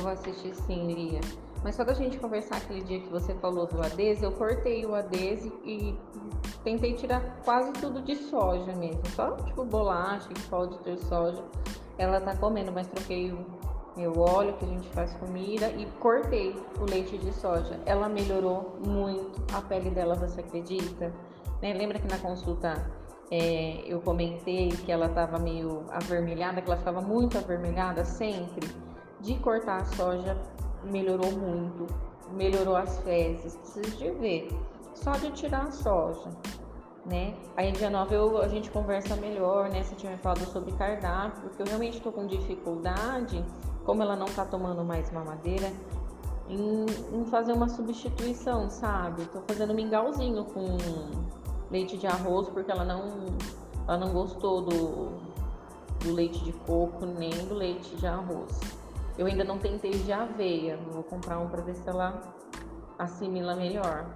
Eu vou assistir sim, Lia. Mas só da gente conversar aquele dia que você falou do adese, eu cortei o adese e tentei tirar quase tudo de soja mesmo. Só tipo bolacha, que pode ter soja. Ela tá comendo, mas troquei o meu óleo que a gente faz comida e cortei o leite de soja. Ela melhorou muito a pele dela, você acredita? Né? Lembra que na consulta é, eu comentei que ela estava meio avermelhada, que ela ficava muito avermelhada sempre? De cortar a soja melhorou muito, melhorou as fezes, precisa de ver. Só de tirar a soja, né? Aí dia 9 eu, a gente conversa melhor, né? Você tinha falado sobre cardápio, porque eu realmente estou com dificuldade, como ela não está tomando mais mamadeira, em, em, fazer uma substituição, sabe? Tô fazendo mingauzinho com leite de arroz, porque ela não, ela não gostou do, do leite de coco nem do leite de arroz. Eu ainda não tentei de aveia, vou comprar um para ver se ela assimila melhor.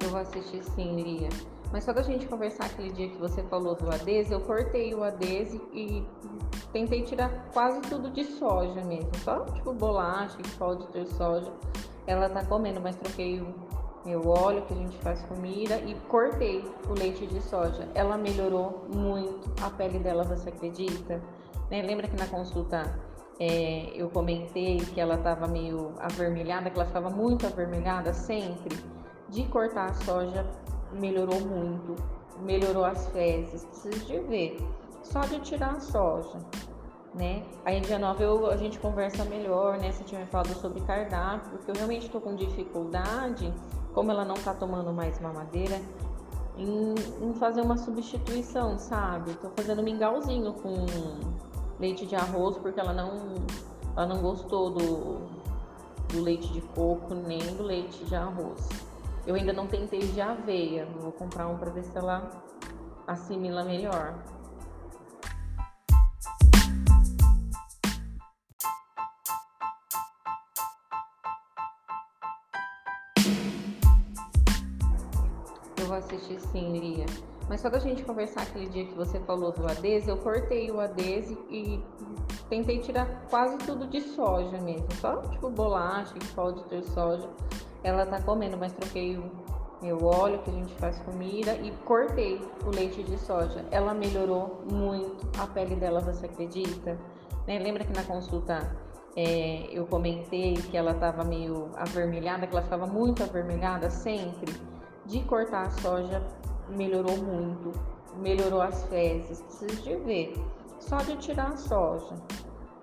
Eu vou assistir sim, Lia. Mas só da gente conversar aquele dia que você falou do adese, eu cortei o adese e tentei tirar quase tudo de soja mesmo. Só tipo bolacha, que pode ter soja ela tá comendo, mas troquei o meu óleo que a gente faz comida e cortei o leite de soja. Ela melhorou muito a pele dela, você acredita? Né? Lembra que na consulta é, eu comentei que ela tava meio avermelhada, que ela ficava muito avermelhada sempre? De cortar a soja melhorou muito, melhorou as fezes, precisa de ver. Só de tirar a soja né? Aí dia 9 eu, a gente conversa melhor, né? Você tinha me falado sobre cardápio, porque eu realmente estou com dificuldade, como ela não tá tomando mais mamadeira, em, em fazer uma substituição, sabe? Tô fazendo mingauzinho com leite de arroz, porque ela não, ela não gostou do, do leite de coco nem do leite de arroz. Eu ainda não tentei de aveia, vou comprar um para ver se ela assimila melhor. Eu vou assistir sim, Lia. Mas só da gente conversar aquele dia que você falou do adese, eu cortei o adese e tentei tirar quase tudo de soja mesmo. Só tipo bolacha, que pode ter soja. Ela tá comendo, mas troquei o meu óleo que a gente faz comida e cortei o leite de soja. Ela melhorou muito a pele dela, você acredita? Né? Lembra que na consulta é, eu comentei que ela tava meio avermelhada, que ela ficava muito avermelhada sempre? De cortar a soja melhorou muito, melhorou as fezes, precisa de ver. Só de tirar a soja,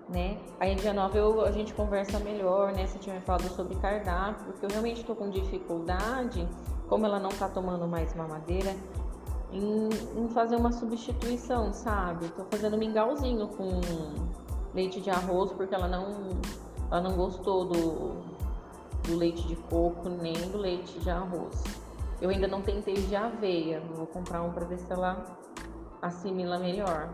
né? Aí dia 9 eu, a gente conversa melhor, né? Me falado sobre cardápio, porque eu realmente estou com dificuldade, como ela não tá tomando mais mamadeira, em, em fazer uma substituição, sabe? Tô fazendo mingauzinho com leite de arroz, porque ela não, ela não gostou do, do leite de coco nem do leite de arroz. Eu ainda não tentei de aveia, vou comprar um para ver se ela assimila melhor.